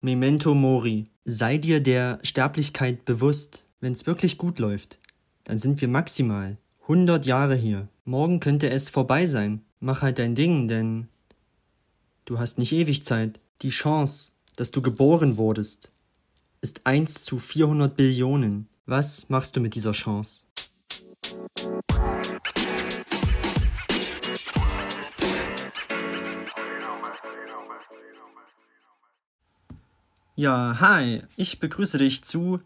Memento Mori. Sei dir der Sterblichkeit bewusst. Wenn's wirklich gut läuft, dann sind wir maximal 100 Jahre hier. Morgen könnte es vorbei sein. Mach halt dein Ding, denn du hast nicht ewig Zeit. Die Chance, dass du geboren wurdest, ist 1 zu 400 Billionen. Was machst du mit dieser Chance? Ja, hi, ich begrüße dich zu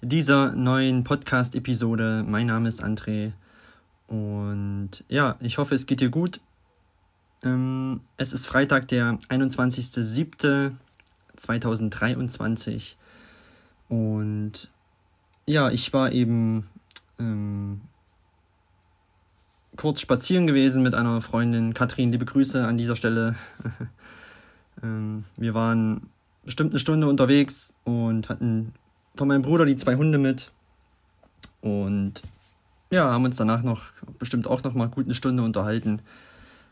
dieser neuen Podcast-Episode. Mein Name ist André und ja, ich hoffe, es geht dir gut. Ähm, es ist Freitag, der 21.07.2023 und ja, ich war eben ähm, kurz spazieren gewesen mit einer Freundin. Katrin, liebe Grüße an dieser Stelle. ähm, wir waren bestimmt eine Stunde unterwegs und hatten von meinem Bruder die zwei Hunde mit. Und ja, haben uns danach noch bestimmt auch noch mal gut eine Stunde unterhalten.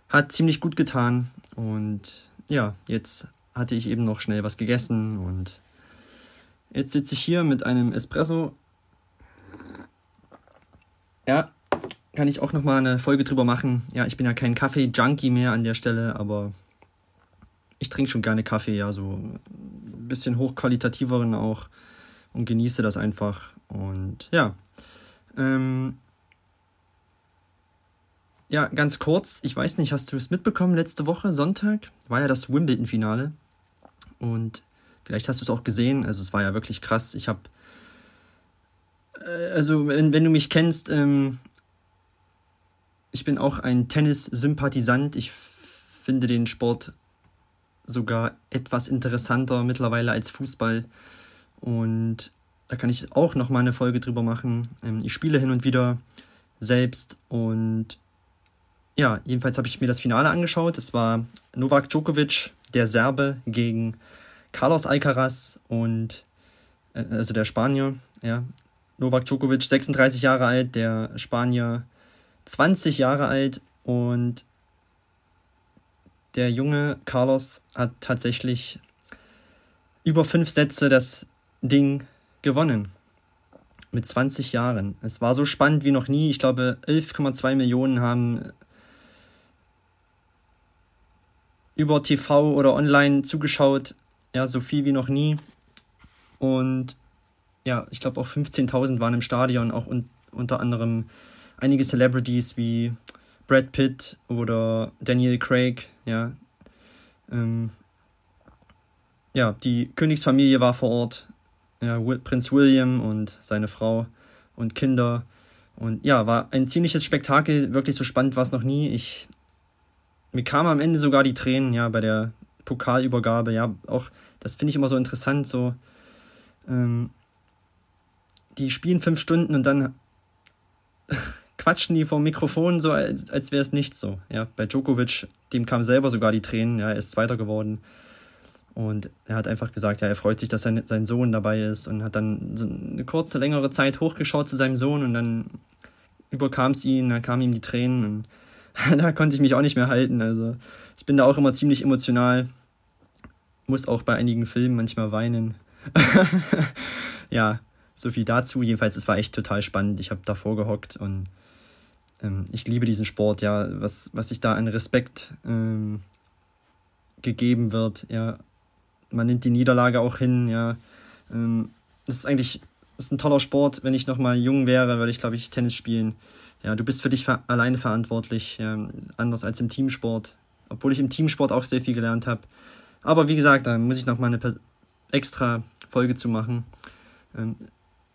Hat ziemlich gut getan. Und ja, jetzt hatte ich eben noch schnell was gegessen und jetzt sitze ich hier mit einem Espresso. Ja, kann ich auch noch mal eine Folge drüber machen. Ja, ich bin ja kein Kaffee-Junkie mehr an der Stelle, aber ich trinke schon gerne Kaffee, ja, so ein bisschen hochqualitativeren auch und genieße das einfach. Und ja, ähm, ja, ganz kurz, ich weiß nicht, hast du es mitbekommen, letzte Woche, Sonntag, war ja das Wimbledon-Finale. Und vielleicht hast du es auch gesehen, also es war ja wirklich krass. Ich habe, äh, also wenn, wenn du mich kennst, ähm, ich bin auch ein Tennis-Sympathisant. Ich finde den Sport sogar etwas interessanter mittlerweile als Fußball. Und da kann ich auch noch mal eine Folge drüber machen. Ähm, ich spiele hin und wieder selbst und ja, jedenfalls habe ich mir das Finale angeschaut. Es war Novak Djokovic, der Serbe, gegen Carlos Alcaraz und äh, also der Spanier, ja. Novak Djokovic 36 Jahre alt, der Spanier 20 Jahre alt und der junge Carlos hat tatsächlich über fünf Sätze das Ding gewonnen. Mit 20 Jahren. Es war so spannend wie noch nie. Ich glaube, 11,2 Millionen haben über TV oder online zugeschaut. Ja, so viel wie noch nie. Und ja, ich glaube auch 15.000 waren im Stadion, auch un unter anderem einige Celebrities wie Brad Pitt oder Daniel Craig, ja. Ähm, ja, die Königsfamilie war vor Ort, ja, Prinz William und seine Frau und Kinder. Und ja, war ein ziemliches Spektakel, wirklich so spannend war es noch nie. Ich, mir kamen am Ende sogar die Tränen, ja, bei der Pokalübergabe, ja, auch, das finde ich immer so interessant, so, ähm, die spielen fünf Stunden und dann quatschen die vom Mikrofon so, als, als wäre es nicht so. Ja, bei Djokovic, dem kam selber sogar die Tränen, ja, er ist Zweiter geworden. Und er hat einfach gesagt, ja, er freut sich, dass sein, sein Sohn dabei ist und hat dann so eine kurze, längere Zeit hochgeschaut zu seinem Sohn und dann überkam es ihn, da kamen ihm die Tränen und da konnte ich mich auch nicht mehr halten. Also ich bin da auch immer ziemlich emotional, muss auch bei einigen Filmen manchmal weinen. ja, so viel dazu. Jedenfalls, es war echt total spannend. Ich habe davor gehockt und ähm, ich liebe diesen Sport, ja, was, was sich da an Respekt ähm, gegeben wird, ja. Man nimmt die Niederlage auch hin, ja. Ähm, das ist eigentlich das ist ein toller Sport. Wenn ich noch mal jung wäre, würde ich, glaube ich, Tennis spielen. Ja, du bist für dich ver alleine verantwortlich, ja, anders als im Teamsport. Obwohl ich im Teamsport auch sehr viel gelernt habe. Aber wie gesagt, da muss ich noch mal eine extra Folge zu machen. Ähm,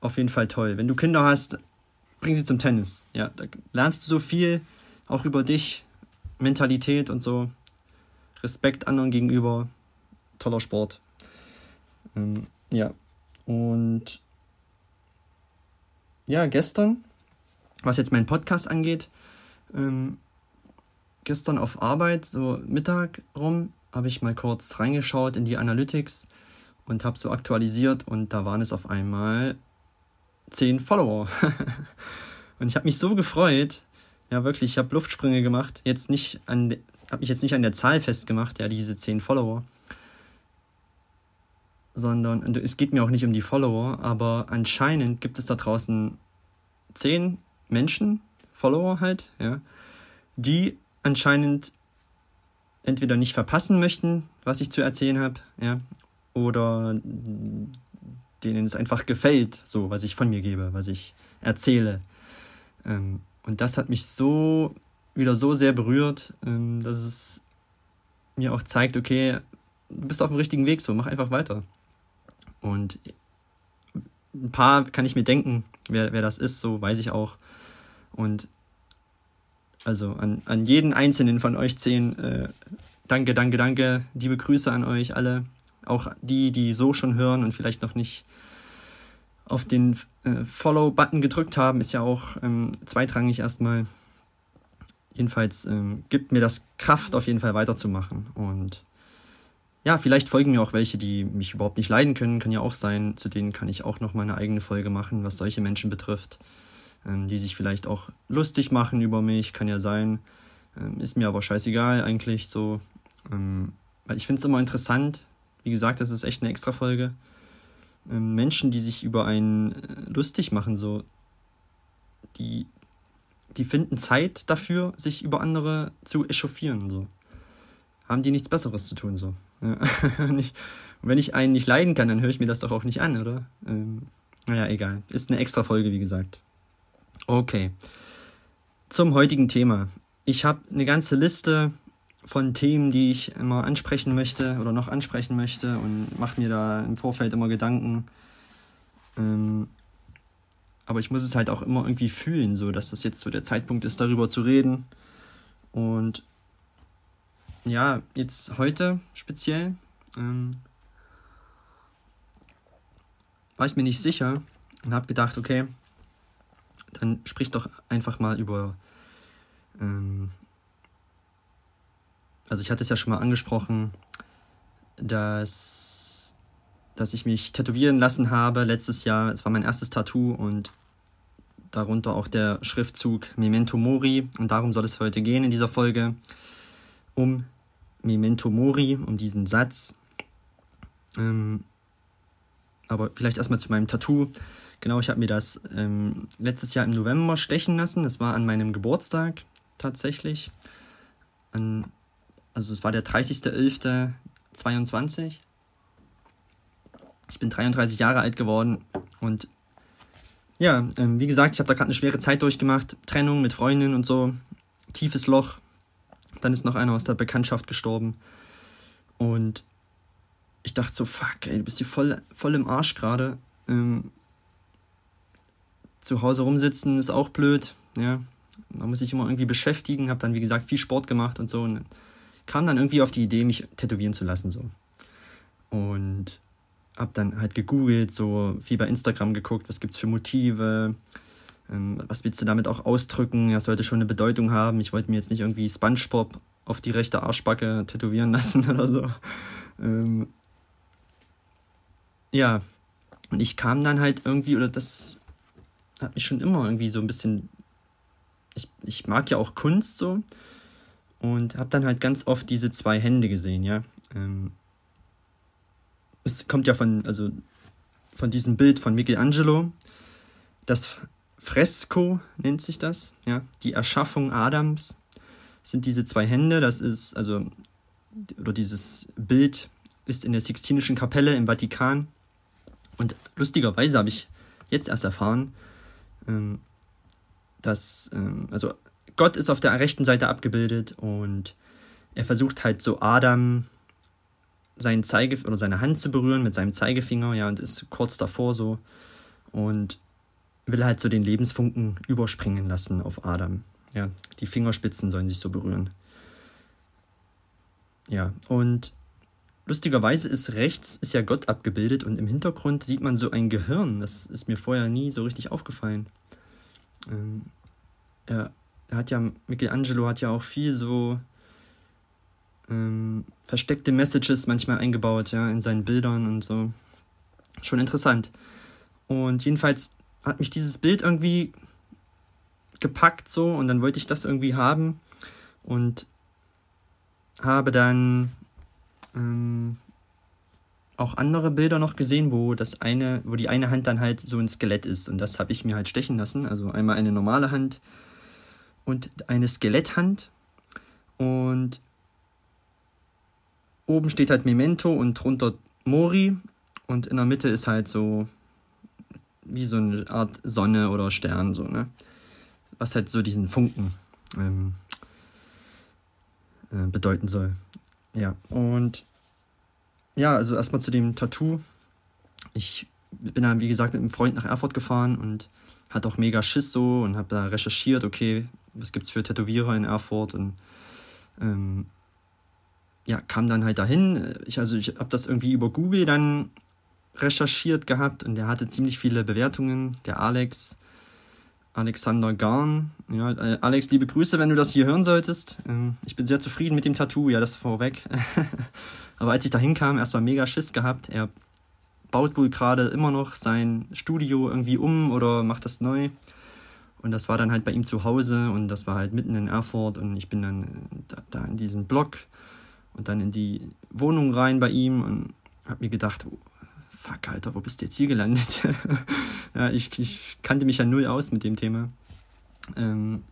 auf jeden Fall toll. Wenn du Kinder hast, bring sie zum Tennis. Ja, da lernst du so viel, auch über dich, Mentalität und so. Respekt anderen gegenüber. Toller Sport. Ähm, ja. Und ja, gestern, was jetzt meinen Podcast angeht, ähm, gestern auf Arbeit, so Mittag rum, habe ich mal kurz reingeschaut in die Analytics und habe so aktualisiert und da waren es auf einmal 10 Follower. und ich habe mich so gefreut. Ja, wirklich, ich habe Luftsprünge gemacht. Jetzt nicht an, habe mich jetzt nicht an der Zahl festgemacht, ja, diese 10 Follower. sondern es geht mir auch nicht um die Follower, aber anscheinend gibt es da draußen zehn Menschen, Follower halt, ja, die anscheinend entweder nicht verpassen möchten, was ich zu erzählen habe, ja, oder denen es einfach gefällt, so was ich von mir gebe, was ich erzähle. Ähm, und das hat mich so wieder so sehr berührt, ähm, dass es mir auch zeigt, okay, du bist auf dem richtigen Weg, so mach einfach weiter. Und ein paar kann ich mir denken, wer, wer das ist, so weiß ich auch. Und also an, an jeden einzelnen von euch zehn, äh, danke, danke, danke, liebe Grüße an euch alle. Auch die, die so schon hören und vielleicht noch nicht auf den äh, Follow-Button gedrückt haben, ist ja auch ähm, zweitrangig erstmal. Jedenfalls ähm, gibt mir das Kraft, auf jeden Fall weiterzumachen. Und ja, vielleicht folgen mir auch welche, die mich überhaupt nicht leiden können, kann ja auch sein. Zu denen kann ich auch noch mal eine eigene Folge machen, was solche Menschen betrifft, ähm, die sich vielleicht auch lustig machen über mich, kann ja sein. Ähm, ist mir aber scheißegal eigentlich so. Ähm, weil ich finde es immer interessant. Wie gesagt, das ist echt eine extra Folge. Ähm, Menschen, die sich über einen äh, lustig machen, so, die, die finden Zeit dafür, sich über andere zu echauffieren, so. Haben die nichts Besseres zu tun, so. Ja. Wenn ich einen nicht leiden kann, dann höre ich mir das doch auch nicht an, oder? Ähm, naja, egal. Ist eine extra Folge, wie gesagt. Okay. Zum heutigen Thema. Ich habe eine ganze Liste von Themen, die ich immer ansprechen möchte oder noch ansprechen möchte und mache mir da im Vorfeld immer Gedanken. Ähm, aber ich muss es halt auch immer irgendwie fühlen, so dass das jetzt so der Zeitpunkt ist, darüber zu reden. Und ja, jetzt heute speziell ähm, war ich mir nicht sicher und habe gedacht, okay, dann sprich doch einfach mal über ähm, also ich hatte es ja schon mal angesprochen, dass, dass ich mich tätowieren lassen habe letztes Jahr. Es war mein erstes Tattoo und darunter auch der Schriftzug Memento Mori. Und darum soll es heute gehen in dieser Folge. Um Memento Mori, um diesen Satz. Ähm, aber vielleicht erstmal zu meinem Tattoo. Genau, ich habe mir das ähm, letztes Jahr im November stechen lassen. Das war an meinem Geburtstag tatsächlich. An also es war der 30.11.22. Ich bin 33 Jahre alt geworden und ja, ähm, wie gesagt, ich habe da gerade eine schwere Zeit durchgemacht. Trennung mit Freundin und so. Tiefes Loch. Dann ist noch einer aus der Bekanntschaft gestorben. Und ich dachte so, fuck, ey, du bist hier voll, voll im Arsch gerade. Ähm, zu Hause rumsitzen ist auch blöd. Ja, man muss sich immer irgendwie beschäftigen. Habe dann, wie gesagt, viel Sport gemacht und so. Und kam dann irgendwie auf die Idee, mich tätowieren zu lassen. so Und hab dann halt gegoogelt, so viel bei Instagram geguckt, was gibt's für Motive, ähm, was willst du damit auch ausdrücken, das sollte schon eine Bedeutung haben. Ich wollte mir jetzt nicht irgendwie Spongebob auf die rechte Arschbacke tätowieren lassen oder so. Ähm, ja, und ich kam dann halt irgendwie, oder das hat mich schon immer irgendwie so ein bisschen. Ich, ich mag ja auch Kunst so und habe dann halt ganz oft diese zwei Hände gesehen, ja. Ähm, es kommt ja von, also von diesem Bild von Michelangelo. Das Fresko nennt sich das, ja. Die Erschaffung Adams sind diese zwei Hände. Das ist, also, oder dieses Bild ist in der Sixtinischen Kapelle im Vatikan. Und lustigerweise habe ich jetzt erst erfahren, ähm, dass, ähm, also Gott ist auf der rechten Seite abgebildet und er versucht halt so Adam seinen Zeige oder seine Hand zu berühren mit seinem Zeigefinger, ja, und ist kurz davor so und will halt so den Lebensfunken überspringen lassen auf Adam. Ja, die Fingerspitzen sollen sich so berühren. Ja, und lustigerweise ist rechts ist ja Gott abgebildet und im Hintergrund sieht man so ein Gehirn. Das ist mir vorher nie so richtig aufgefallen. Ähm, ja, er hat ja, Michelangelo hat ja auch viel so ähm, versteckte Messages manchmal eingebaut, ja, in seinen Bildern und so. Schon interessant. Und jedenfalls hat mich dieses Bild irgendwie gepackt so und dann wollte ich das irgendwie haben und habe dann ähm, auch andere Bilder noch gesehen, wo das eine, wo die eine Hand dann halt so ein Skelett ist. Und das habe ich mir halt stechen lassen. Also einmal eine normale Hand und eine Skeletthand. Und oben steht halt Memento und drunter Mori. Und in der Mitte ist halt so wie so eine Art Sonne oder Stern, so, ne? Was halt so diesen Funken ähm, äh, bedeuten soll. Ja, und ja, also erstmal zu dem Tattoo. Ich bin dann, wie gesagt, mit einem Freund nach Erfurt gefahren und hatte auch mega Schiss so und habe da recherchiert, okay, was gibt's für Tätowierer in Erfurt und ähm, ja, kam dann halt dahin. Ich, also ich habe das irgendwie über Google dann recherchiert gehabt und der hatte ziemlich viele Bewertungen, der Alex. Alexander Garn. Ja, äh, Alex, liebe Grüße, wenn du das hier hören solltest. Ähm, ich bin sehr zufrieden mit dem Tattoo, ja, das vorweg. Aber als ich da hinkam, erstmal mega Schiss gehabt. Er baut wohl gerade immer noch sein Studio irgendwie um oder macht das neu. Und das war dann halt bei ihm zu Hause und das war halt mitten in Erfurt und ich bin dann äh, da, da in diesen Block und dann in die Wohnung rein bei ihm und hab mir gedacht, fuck, Alter, wo bist du jetzt hier gelandet? ja, ich, ich kannte mich ja null aus mit dem Thema. Ähm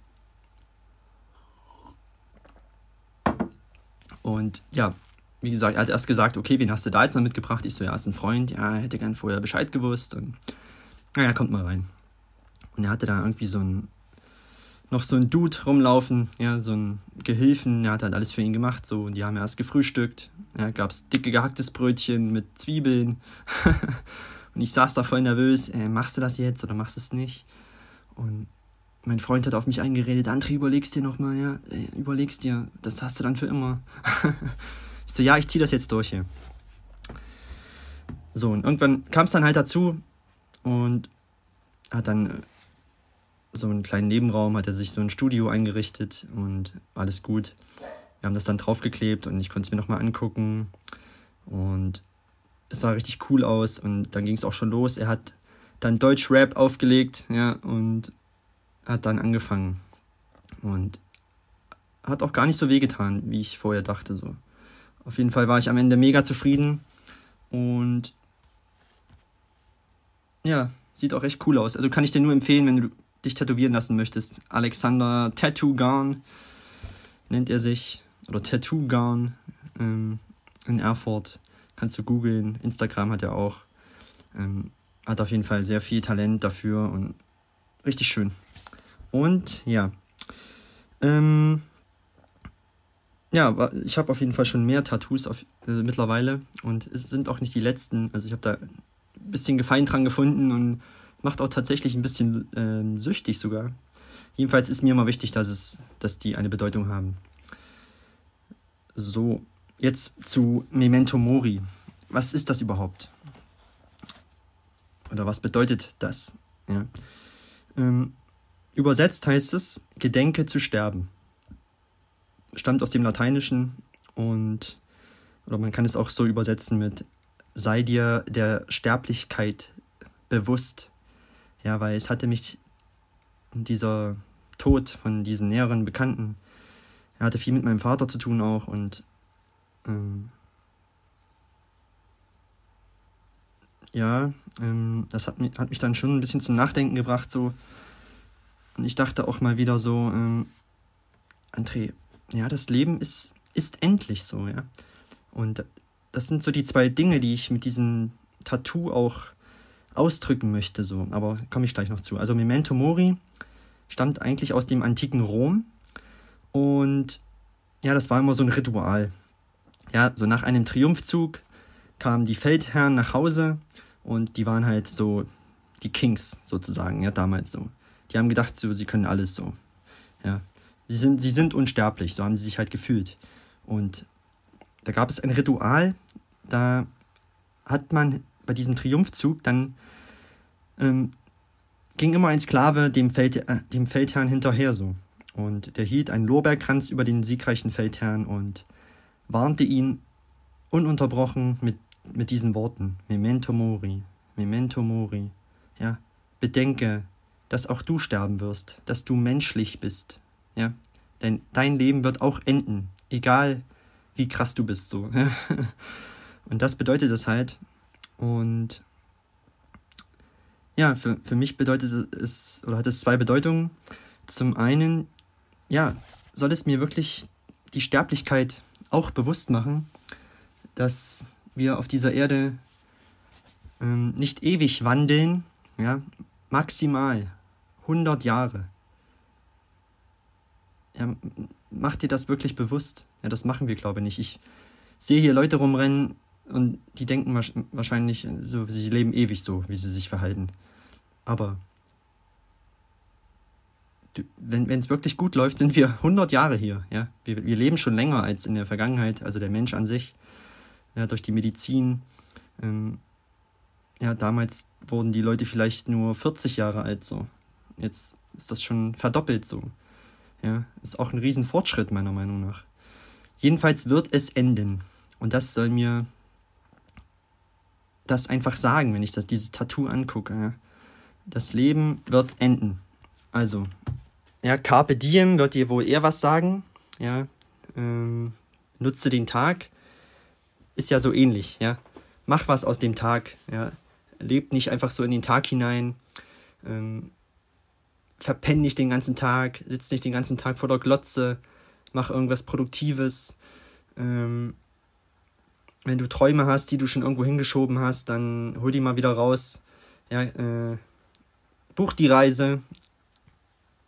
und ja, wie gesagt, er hat erst gesagt, okay, wen hast du da jetzt noch mitgebracht? Ich so, ja, ist ein Freund, ja, hätte gern vorher Bescheid gewusst. Und naja, kommt mal rein. Und er hatte da irgendwie so ein, noch so ein Dude rumlaufen, ja, so ein Gehilfen, der hat halt alles für ihn gemacht, so, und die haben erst gefrühstückt. Ja, gab's dicke gehacktes Brötchen mit Zwiebeln. und ich saß da voll nervös, äh, machst du das jetzt oder machst du es nicht? Und mein Freund hat auf mich eingeredet, André, überlegst dir nochmal, ja, äh, überlegst dir, das hast du dann für immer. So, ja, ich ziehe das jetzt durch hier. So, und irgendwann kam es dann halt dazu und hat dann äh, so einen kleinen Nebenraum, hat er sich so ein Studio eingerichtet und alles gut. Wir haben das dann draufgeklebt und ich konnte es mir nochmal angucken und es sah richtig cool aus und dann ging es auch schon los. Er hat dann Deutsch-Rap aufgelegt, ja, und hat dann angefangen und hat auch gar nicht so wehgetan, wie ich vorher dachte, so. Auf jeden Fall war ich am Ende mega zufrieden und ja, sieht auch echt cool aus. Also kann ich dir nur empfehlen, wenn du dich tätowieren lassen möchtest. Alexander Tattoo Garn nennt er sich oder Tattoo Garn ähm, in Erfurt. Kannst du googeln. Instagram hat er auch. Ähm, hat auf jeden Fall sehr viel Talent dafür und richtig schön. Und ja, ähm, ja, ich habe auf jeden Fall schon mehr Tattoos auf, äh, mittlerweile und es sind auch nicht die letzten. Also ich habe da ein bisschen Gefallen dran gefunden und macht auch tatsächlich ein bisschen äh, süchtig sogar. Jedenfalls ist mir immer wichtig, dass, es, dass die eine Bedeutung haben. So, jetzt zu Memento Mori. Was ist das überhaupt? Oder was bedeutet das? Ja. Ähm, übersetzt heißt es, Gedenke zu sterben stammt aus dem Lateinischen und oder man kann es auch so übersetzen mit sei dir der Sterblichkeit bewusst. Ja, weil es hatte mich dieser Tod von diesen näheren Bekannten, er hatte viel mit meinem Vater zu tun auch und ähm, ja, ähm, das hat hat mich dann schon ein bisschen zum Nachdenken gebracht so und ich dachte auch mal wieder so, ähm, André, ja, das Leben ist, ist endlich so, ja. Und das sind so die zwei Dinge, die ich mit diesem Tattoo auch ausdrücken möchte, so. Aber komme ich gleich noch zu. Also Memento Mori stammt eigentlich aus dem antiken Rom und ja, das war immer so ein Ritual. Ja, so nach einem Triumphzug kamen die Feldherren nach Hause und die waren halt so die Kings sozusagen, ja, damals so. Die haben gedacht, so, sie können alles so. Ja, sie sind, sie sind unsterblich, so haben sie sich halt gefühlt. Und da gab es ein Ritual, da hat man bei diesem Triumphzug dann ähm, ging immer ein Sklave dem, Feld, äh, dem Feldherrn hinterher so. Und der hielt einen Lorbeerkranz über den siegreichen Feldherrn und warnte ihn ununterbrochen mit, mit diesen Worten: Memento mori, Memento mori. Ja, bedenke, dass auch du sterben wirst, dass du menschlich bist, ja, denn dein Leben wird auch enden, egal wie krass du bist, so. Und das bedeutet es halt. Und ja, für, für mich bedeutet es, oder hat es zwei Bedeutungen. Zum einen, ja, soll es mir wirklich die Sterblichkeit auch bewusst machen, dass wir auf dieser Erde ähm, nicht ewig wandeln, ja, maximal 100 Jahre. Ja, mach dir das wirklich bewusst. Ja, das machen wir, glaube ich, nicht. Ich sehe hier Leute rumrennen und die denken wahrscheinlich, so, sie leben ewig so, wie sie sich verhalten. Aber wenn es wirklich gut läuft, sind wir 100 Jahre hier. Ja? Wir, wir leben schon länger als in der Vergangenheit, also der Mensch an sich, ja, durch die Medizin. Ähm, ja, damals wurden die Leute vielleicht nur 40 Jahre alt so. Jetzt ist das schon verdoppelt so. Ja, ist auch ein Riesenfortschritt meiner Meinung nach. Jedenfalls wird es enden. Und das soll mir das einfach sagen, wenn ich das, dieses Tattoo angucke. Ja. Das Leben wird enden. Also, ja, Carpe Diem wird dir wohl eher was sagen. Ja, ähm, nutze den Tag. Ist ja so ähnlich, ja. Mach was aus dem Tag, ja. Lebt nicht einfach so in den Tag hinein. Ähm, verpenn nicht den ganzen Tag, sitz nicht den ganzen Tag vor der Glotze, mach irgendwas Produktives. Ähm, wenn du Träume hast, die du schon irgendwo hingeschoben hast, dann hol die mal wieder raus. Ja, äh, buch die Reise,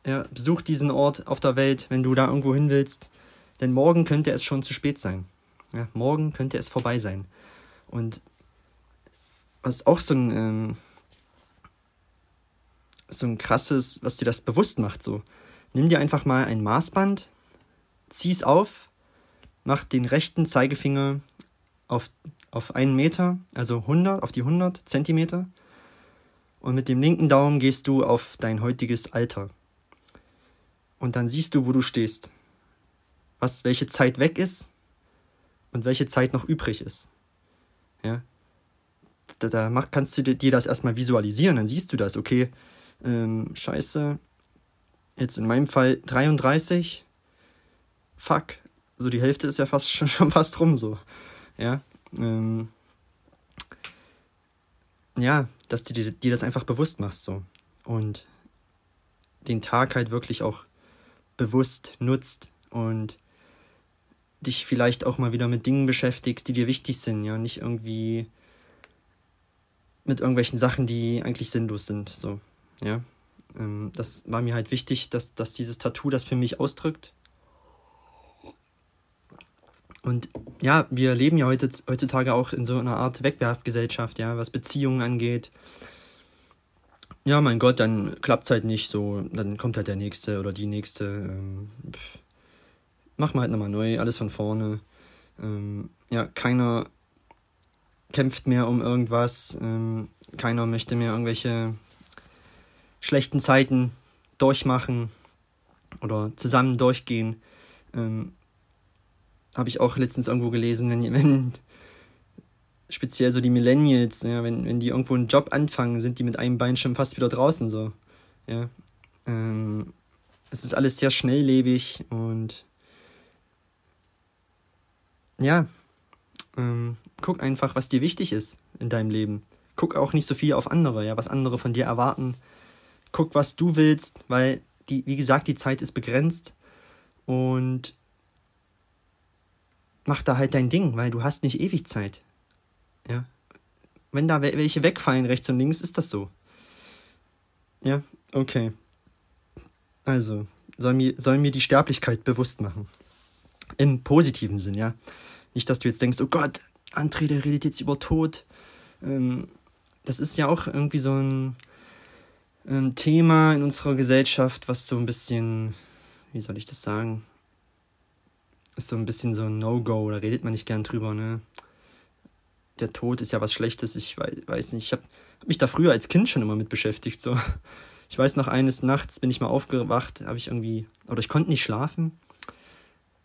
ja, besuch diesen Ort auf der Welt, wenn du da irgendwo hin willst. Denn morgen könnte es schon zu spät sein. Ja, morgen könnte es vorbei sein. Und was auch so ein, ähm, so ein krasses, was dir das bewusst macht, so. Nimm dir einfach mal ein Maßband, zieh es auf, mach den rechten Zeigefinger auf, auf einen Meter, also 100, auf die 100 Zentimeter. Und mit dem linken Daumen gehst du auf dein heutiges Alter. Und dann siehst du, wo du stehst. Was, welche Zeit weg ist und welche Zeit noch übrig ist. Ja. Da, da mach, kannst du dir das erstmal visualisieren, dann siehst du das, okay, ähm, scheiße, jetzt in meinem Fall 33, fuck, so die Hälfte ist ja fast schon, schon fast rum so. Ja. Ähm, ja, dass du dir, dir das einfach bewusst machst so. Und den Tag halt wirklich auch bewusst nutzt und dich vielleicht auch mal wieder mit Dingen beschäftigst, die dir wichtig sind, ja, nicht irgendwie mit irgendwelchen Sachen, die eigentlich sinnlos sind, so, ja. Ähm, das war mir halt wichtig, dass, dass dieses Tattoo das für mich ausdrückt. Und ja, wir leben ja heutzutage auch in so einer Art Wegwerfgesellschaft, ja, was Beziehungen angeht, ja, mein Gott, dann klappt es halt nicht so, dann kommt halt der nächste oder die nächste. Ähm, machen wir halt nochmal neu, alles von vorne. Ähm, ja, keiner kämpft mehr um irgendwas, ähm, keiner möchte mehr irgendwelche schlechten Zeiten durchmachen oder zusammen durchgehen. Ähm, Habe ich auch letztens irgendwo gelesen, wenn, wenn speziell so die Millennials, ja, wenn, wenn die irgendwo einen Job anfangen, sind die mit einem Bein schon fast wieder draußen so. Ja. Ähm, es ist alles sehr schnelllebig und ja, ähm, guck einfach, was dir wichtig ist in deinem Leben. Guck auch nicht so viel auf andere, ja, was andere von dir erwarten. Guck, was du willst, weil die, wie gesagt, die Zeit ist begrenzt und mach da halt dein Ding, weil du hast nicht ewig Zeit. Ja. Wenn da welche wegfallen, rechts und links, ist das so. Ja, okay. Also, soll mir, soll mir die Sterblichkeit bewusst machen. Im positiven Sinn, ja. Nicht, dass du jetzt denkst, oh Gott, André, der redet jetzt über Tod. Ähm, das ist ja auch irgendwie so ein ähm, Thema in unserer Gesellschaft, was so ein bisschen, wie soll ich das sagen, ist so ein bisschen so ein No-Go, da redet man nicht gern drüber, ne? der Tod ist ja was Schlechtes. Ich weiß nicht, ich habe hab mich da früher als Kind schon immer mit beschäftigt. So. Ich weiß noch, eines Nachts bin ich mal aufgewacht, habe ich irgendwie, oder ich konnte nicht schlafen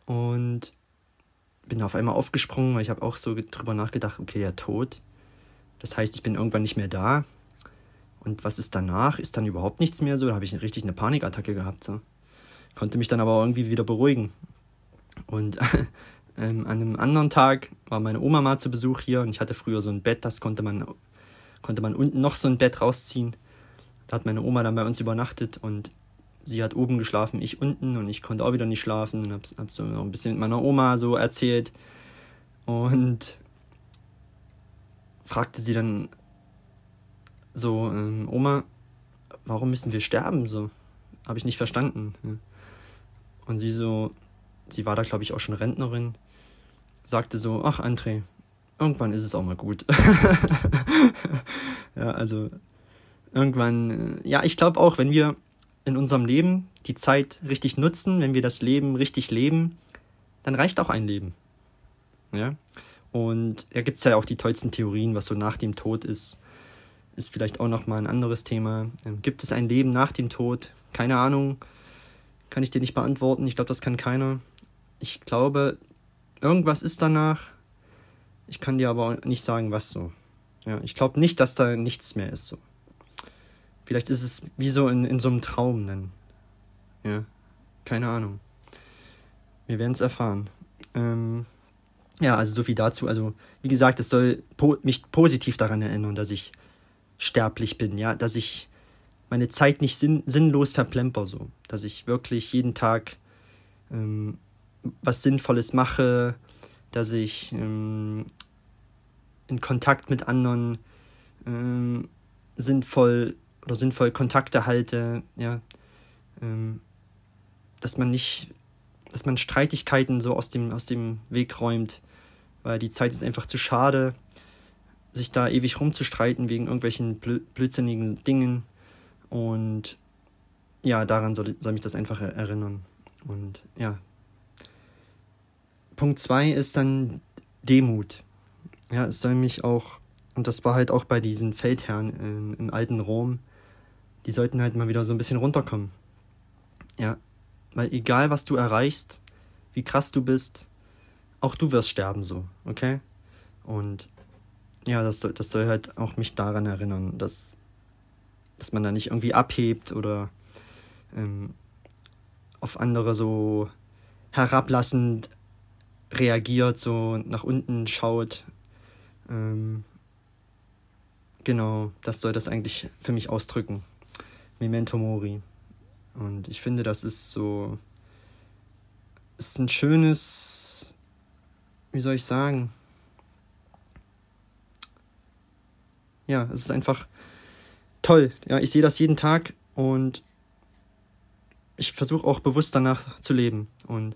und bin auf einmal aufgesprungen, weil ich habe auch so drüber nachgedacht, okay, der Tod, das heißt, ich bin irgendwann nicht mehr da. Und was ist danach? Ist dann überhaupt nichts mehr so? Da habe ich richtig eine Panikattacke gehabt. So. Konnte mich dann aber irgendwie wieder beruhigen. Und Ähm, an einem anderen Tag war meine Oma mal zu Besuch hier und ich hatte früher so ein Bett, das konnte man, konnte man unten noch so ein Bett rausziehen. Da hat meine Oma dann bei uns übernachtet und sie hat oben geschlafen, ich unten und ich konnte auch wieder nicht schlafen und hab, hab so noch ein bisschen mit meiner Oma so erzählt und fragte sie dann so, ähm, Oma, warum müssen wir sterben? So, habe ich nicht verstanden. Und sie so, sie war da glaube ich auch schon Rentnerin, sagte so, ach André, irgendwann ist es auch mal gut. ja, also irgendwann, äh, ja, ich glaube auch, wenn wir in unserem Leben die Zeit richtig nutzen, wenn wir das Leben richtig leben, dann reicht auch ein Leben. Ja. Und da gibt es ja auch die tollsten Theorien, was so nach dem Tod ist. Ist vielleicht auch nochmal ein anderes Thema. Ähm, gibt es ein Leben nach dem Tod? Keine Ahnung. Kann ich dir nicht beantworten. Ich glaube, das kann keiner. Ich glaube, irgendwas ist danach. Ich kann dir aber nicht sagen, was so. Ja, ich glaube nicht, dass da nichts mehr ist so. Vielleicht ist es wie so in, in so einem Traum dann. Ja, keine Ahnung. Wir werden es erfahren. Ähm, ja, also so viel dazu. Also, wie gesagt, es soll po mich positiv daran erinnern, dass ich sterblich bin, ja, dass ich meine Zeit nicht sinn sinnlos verplemper, so. Dass ich wirklich jeden Tag ähm, was Sinnvolles mache, dass ich ähm, in Kontakt mit anderen ähm, sinnvoll oder sinnvoll Kontakte halte, ja, ähm, dass man nicht, dass man Streitigkeiten so aus dem, aus dem Weg räumt, weil die Zeit ist einfach zu schade, sich da ewig rumzustreiten wegen irgendwelchen blö blödsinnigen Dingen und ja, daran soll, soll mich das einfach erinnern. Und ja. Punkt zwei ist dann Demut. Ja, es soll mich auch, und das war halt auch bei diesen Feldherren im, im alten Rom, die sollten halt mal wieder so ein bisschen runterkommen. Ja, weil egal was du erreichst, wie krass du bist, auch du wirst sterben so, okay? Und ja, das soll, das soll halt auch mich daran erinnern, dass, dass man da nicht irgendwie abhebt oder ähm, auf andere so herablassend reagiert, so nach unten schaut. Ähm, genau, das soll das eigentlich für mich ausdrücken. Memento Mori. Und ich finde, das ist so. ist ein schönes. Wie soll ich sagen? Ja, es ist einfach toll. Ja, ich sehe das jeden Tag und ich versuche auch bewusst danach zu leben. Und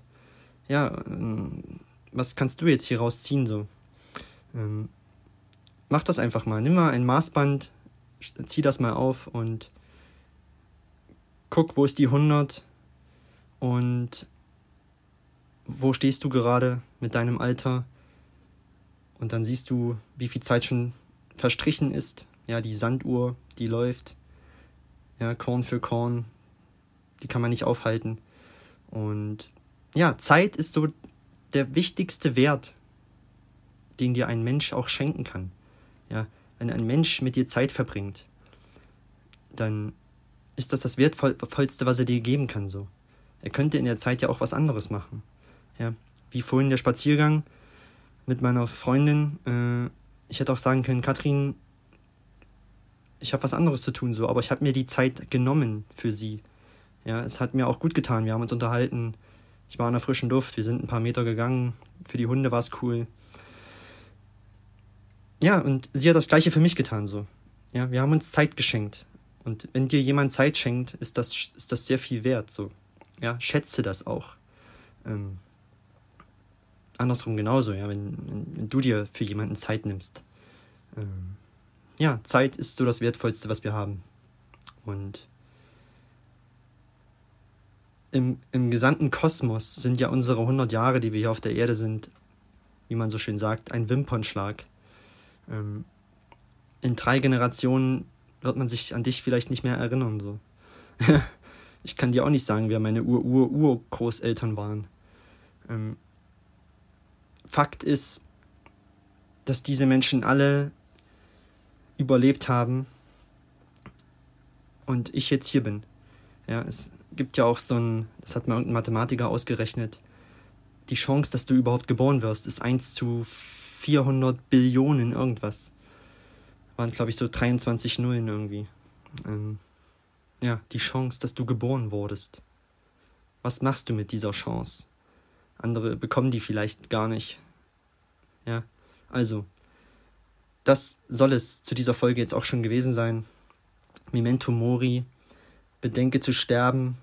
ja, ähm, was kannst du jetzt hier rausziehen so? Ähm, mach das einfach mal. Nimm mal ein Maßband, zieh das mal auf und guck, wo ist die 100 und wo stehst du gerade mit deinem Alter. Und dann siehst du, wie viel Zeit schon verstrichen ist. Ja, die Sanduhr, die läuft. Ja, Korn für Korn. Die kann man nicht aufhalten. Und ja, Zeit ist so der wichtigste Wert, den dir ein Mensch auch schenken kann. Ja, wenn ein Mensch mit dir Zeit verbringt, dann ist das das Wertvollste, was er dir geben kann, so. Er könnte in der Zeit ja auch was anderes machen. Ja, wie vorhin der Spaziergang mit meiner Freundin. Äh, ich hätte auch sagen können, Katrin, ich habe was anderes zu tun, so, aber ich habe mir die Zeit genommen für sie. Ja, es hat mir auch gut getan. Wir haben uns unterhalten. Ich war in der frischen Luft. Wir sind ein paar Meter gegangen. Für die Hunde war es cool. Ja, und sie hat das Gleiche für mich getan, so. Ja, wir haben uns Zeit geschenkt. Und wenn dir jemand Zeit schenkt, ist das, ist das sehr viel wert. So. Ja, schätze das auch. Ähm, andersrum genauso, ja, wenn, wenn, du dir für jemanden Zeit nimmst. Ähm, ja, Zeit ist so das Wertvollste, was wir haben. Und im, im gesamten Kosmos sind ja unsere 100 Jahre, die wir hier auf der Erde sind, wie man so schön sagt, ein Wimpernschlag. Ähm, in drei Generationen wird man sich an dich vielleicht nicht mehr erinnern. So. ich kann dir auch nicht sagen, wer meine Ur-Ur-Urgroßeltern waren. Ähm, Fakt ist, dass diese Menschen alle überlebt haben und ich jetzt hier bin. Ja, es gibt ja auch so ein, das hat mir irgendein Mathematiker ausgerechnet, die Chance, dass du überhaupt geboren wirst, ist 1 zu 400 Billionen irgendwas. Waren, glaube ich, so 23 Nullen irgendwie. Ähm, ja, die Chance, dass du geboren wurdest. Was machst du mit dieser Chance? Andere bekommen die vielleicht gar nicht. Ja, also, das soll es zu dieser Folge jetzt auch schon gewesen sein. Memento Mori, bedenke zu sterben,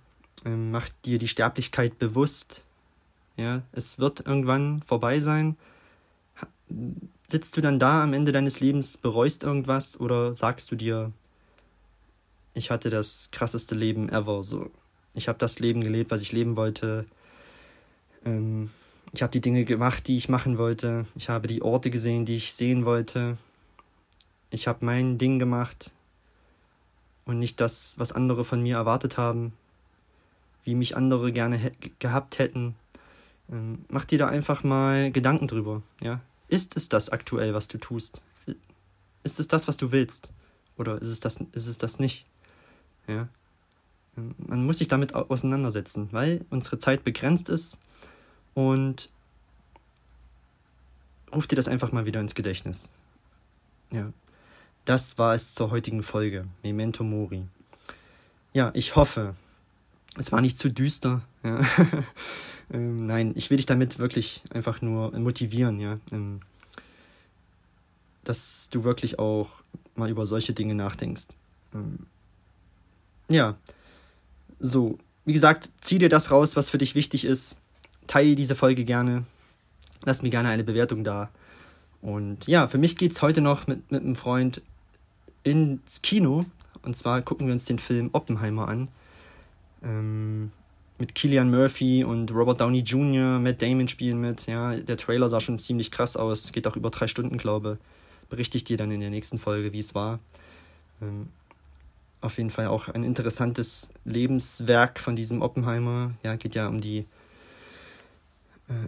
ähm, mach dir die Sterblichkeit bewusst. Ja, es wird irgendwann vorbei sein. Sitzt du dann da am Ende deines Lebens, bereust irgendwas oder sagst du dir, ich hatte das krasseste Leben ever, so. Ich habe das Leben gelebt, was ich leben wollte. Ähm, ich habe die Dinge gemacht, die ich machen wollte. Ich habe die Orte gesehen, die ich sehen wollte. Ich habe mein Ding gemacht und nicht das, was andere von mir erwartet haben, wie mich andere gerne gehabt hätten. Ähm, mach dir da einfach mal Gedanken drüber, ja? Ist es das aktuell, was du tust? Ist es das, was du willst? Oder ist es das, ist es das nicht? Ja? Ähm, man muss sich damit auseinandersetzen, weil unsere Zeit begrenzt ist und ruf dir das einfach mal wieder ins Gedächtnis. Ja. Das war es zur heutigen Folge. Memento Mori. Ja, ich hoffe, es war nicht zu düster. Ja. ähm, nein, ich will dich damit wirklich einfach nur motivieren, ja. Ähm, dass du wirklich auch mal über solche Dinge nachdenkst. Ähm, ja. So, wie gesagt, zieh dir das raus, was für dich wichtig ist teile diese Folge gerne. Lass mir gerne eine Bewertung da. Und ja, für mich geht es heute noch mit, mit einem Freund ins Kino. Und zwar gucken wir uns den Film Oppenheimer an. Ähm, mit Killian Murphy und Robert Downey Jr., Matt Damon spielen mit. Ja, der Trailer sah schon ziemlich krass aus. Geht auch über drei Stunden, glaube Berichte ich dir dann in der nächsten Folge, wie es war. Ähm, auf jeden Fall auch ein interessantes Lebenswerk von diesem Oppenheimer. Ja, geht ja um die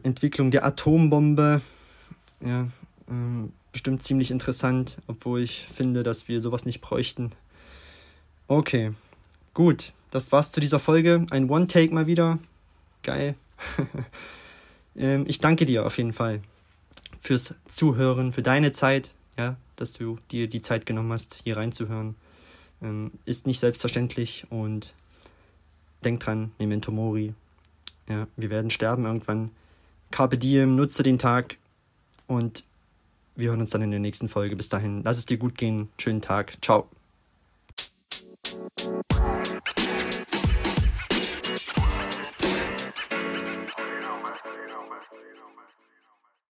Entwicklung der Atombombe. Ja, ähm, bestimmt ziemlich interessant, obwohl ich finde, dass wir sowas nicht bräuchten. Okay, gut. Das war's zu dieser Folge. Ein One-Take mal wieder. Geil. ähm, ich danke dir auf jeden Fall fürs Zuhören, für deine Zeit, ja, dass du dir die Zeit genommen hast, hier reinzuhören. Ähm, ist nicht selbstverständlich und denk dran, Memento Mori. Ja, wir werden sterben irgendwann. Carpe diem, nutze den Tag und wir hören uns dann in der nächsten Folge. Bis dahin, lass es dir gut gehen. Schönen Tag. Ciao.